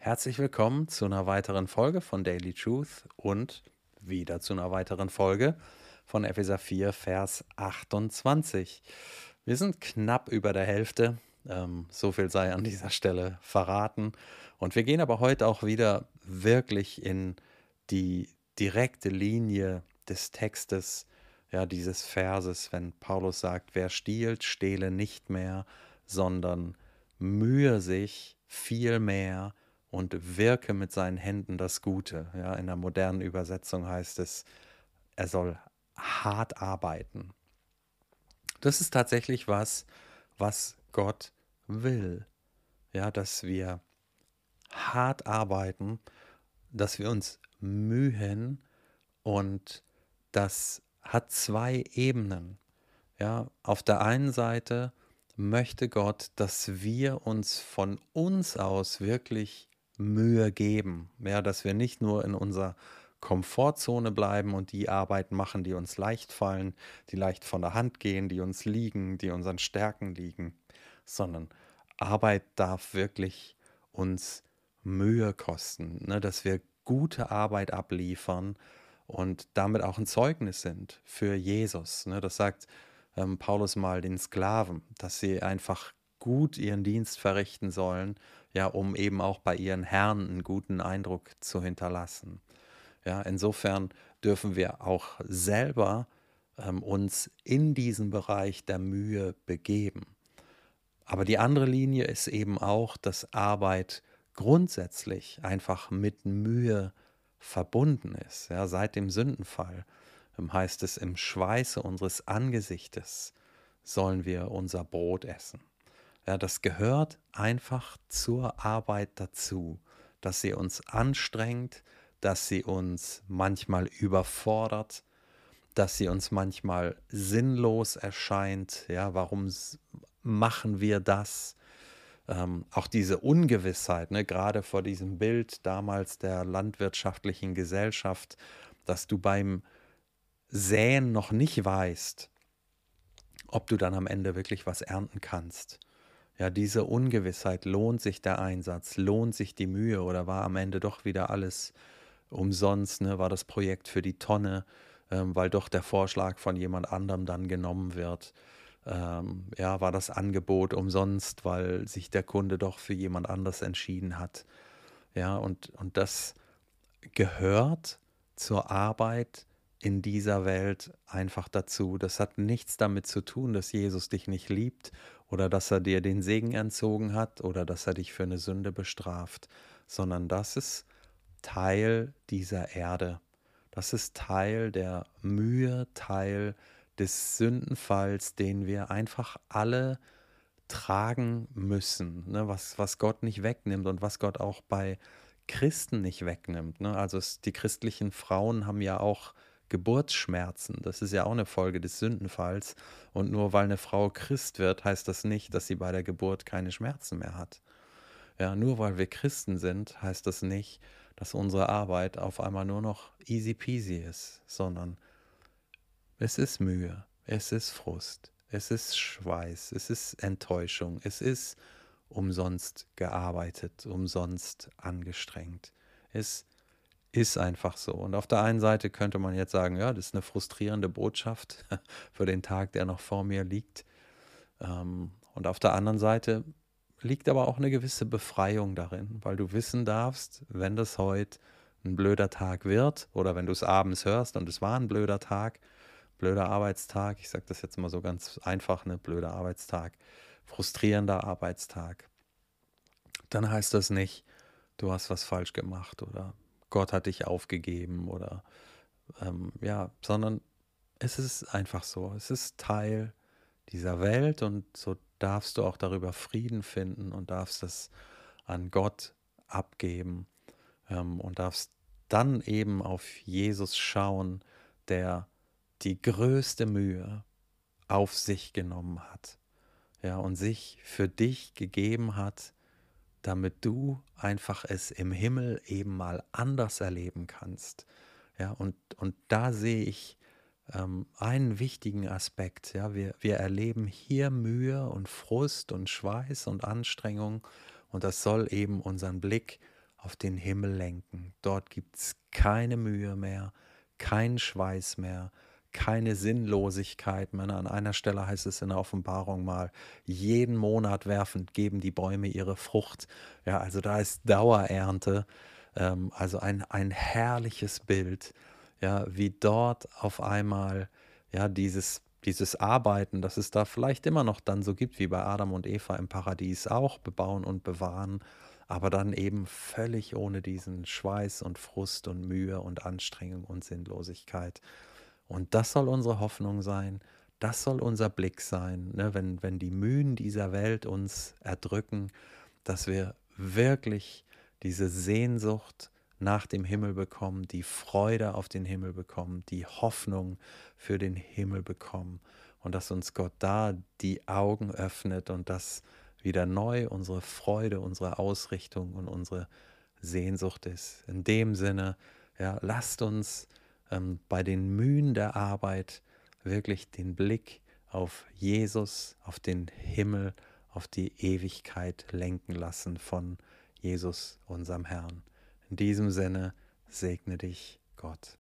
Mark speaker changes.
Speaker 1: Herzlich willkommen zu einer weiteren Folge von Daily Truth und wieder zu einer weiteren Folge von Epheser 4, Vers 28. Wir sind knapp über der Hälfte, ähm, so viel sei an dieser Stelle verraten. Und wir gehen aber heute auch wieder wirklich in die direkte Linie des Textes, ja, dieses Verses, wenn Paulus sagt, wer stiehlt, stehle nicht mehr, sondern mühe sich viel mehr und wirke mit seinen Händen das Gute. Ja, in der modernen Übersetzung heißt es, er soll hart arbeiten. Das ist tatsächlich was, was Gott will. Ja, dass wir hart arbeiten, dass wir uns mühen und das hat zwei Ebenen. Ja, auf der einen Seite möchte Gott, dass wir uns von uns aus wirklich Mühe geben. Ja, dass wir nicht nur in unserer Komfortzone bleiben und die Arbeiten machen, die uns leicht fallen, die leicht von der Hand gehen, die uns liegen, die unseren Stärken liegen, sondern Arbeit darf wirklich uns Mühe kosten, ne? dass wir gute Arbeit abliefern und damit auch ein Zeugnis sind für Jesus. Ne? Das sagt ähm, Paulus mal den Sklaven, dass sie einfach gut ihren Dienst verrichten sollen, ja, um eben auch bei ihren Herren einen guten Eindruck zu hinterlassen. Ja, insofern dürfen wir auch selber ähm, uns in diesen Bereich der Mühe begeben. Aber die andere Linie ist eben auch, dass Arbeit grundsätzlich einfach mit Mühe verbunden ist. Ja, seit dem Sündenfall ähm, heißt es, im Schweiße unseres Angesichtes sollen wir unser Brot essen. Ja, das gehört einfach zur Arbeit dazu, dass sie uns anstrengt, dass sie uns manchmal überfordert, dass sie uns manchmal sinnlos erscheint. Ja, warum machen wir das? Ähm, auch diese Ungewissheit, ne, gerade vor diesem Bild damals der landwirtschaftlichen Gesellschaft, dass du beim Säen noch nicht weißt, ob du dann am Ende wirklich was ernten kannst. Ja, diese Ungewissheit, lohnt sich der Einsatz, lohnt sich die Mühe oder war am Ende doch wieder alles umsonst, ne? war das Projekt für die Tonne, ähm, weil doch der Vorschlag von jemand anderem dann genommen wird. Ähm, ja, war das Angebot umsonst, weil sich der Kunde doch für jemand anders entschieden hat. Ja, und, und das gehört zur Arbeit in dieser Welt einfach dazu. Das hat nichts damit zu tun, dass Jesus dich nicht liebt oder dass er dir den Segen entzogen hat oder dass er dich für eine Sünde bestraft, sondern das ist Teil dieser Erde. Das ist Teil der Mühe, Teil des Sündenfalls, den wir einfach alle tragen müssen, ne? was, was Gott nicht wegnimmt und was Gott auch bei Christen nicht wegnimmt. Ne? Also es, die christlichen Frauen haben ja auch Geburtsschmerzen. Das ist ja auch eine Folge des Sündenfalls. Und nur weil eine Frau Christ wird, heißt das nicht, dass sie bei der Geburt keine Schmerzen mehr hat. Ja, nur weil wir Christen sind, heißt das nicht, dass unsere Arbeit auf einmal nur noch easy peasy ist, sondern es ist Mühe, es ist Frust, es ist Schweiß, es ist Enttäuschung, es ist umsonst gearbeitet, umsonst angestrengt. Es ist einfach so. Und auf der einen Seite könnte man jetzt sagen, ja, das ist eine frustrierende Botschaft für den Tag, der noch vor mir liegt. Ähm, und auf der anderen Seite liegt aber auch eine gewisse Befreiung darin, weil du wissen darfst, wenn das heute ein blöder Tag wird oder wenn du es abends hörst und es war ein blöder Tag, blöder Arbeitstag, ich sage das jetzt mal so ganz einfach, ne, blöder Arbeitstag, frustrierender Arbeitstag, dann heißt das nicht, du hast was falsch gemacht oder Gott hat dich aufgegeben oder ähm, ja, sondern es ist einfach so. Es ist Teil dieser Welt und so darfst du auch darüber Frieden finden und darfst es an Gott abgeben ähm, und darfst dann eben auf Jesus schauen, der die größte Mühe auf sich genommen hat. Ja, und sich für dich gegeben hat, damit du einfach es im Himmel eben mal anders erleben kannst. Ja, und, und da sehe ich ähm, einen wichtigen Aspekt. Ja, wir, wir erleben hier Mühe und Frust und Schweiß und Anstrengung und das soll eben unseren Blick auf den Himmel lenken. Dort gibt es keine Mühe mehr, keinen Schweiß mehr, keine Sinnlosigkeit. Meine, an einer Stelle heißt es in der Offenbarung mal, jeden Monat werfend geben die Bäume ihre Frucht. Ja, also da ist Dauerernte, ähm, also ein, ein herrliches Bild, ja, wie dort auf einmal ja dieses dieses Arbeiten, das es da vielleicht immer noch dann so gibt wie bei Adam und Eva im Paradies auch, bebauen und bewahren, aber dann eben völlig ohne diesen Schweiß und Frust und Mühe und Anstrengung und Sinnlosigkeit. Und das soll unsere Hoffnung sein, das soll unser Blick sein, ne? wenn, wenn die Mühen dieser Welt uns erdrücken, dass wir wirklich diese Sehnsucht nach dem Himmel bekommen, die Freude auf den Himmel bekommen, die Hoffnung für den Himmel bekommen und dass uns Gott da die Augen öffnet und dass wieder neu unsere Freude, unsere Ausrichtung und unsere Sehnsucht ist. In dem Sinne, ja, lasst uns ähm, bei den Mühen der Arbeit wirklich den Blick auf Jesus, auf den Himmel, auf die Ewigkeit lenken lassen von Jesus, unserem Herrn. In diesem Sinne segne dich Gott.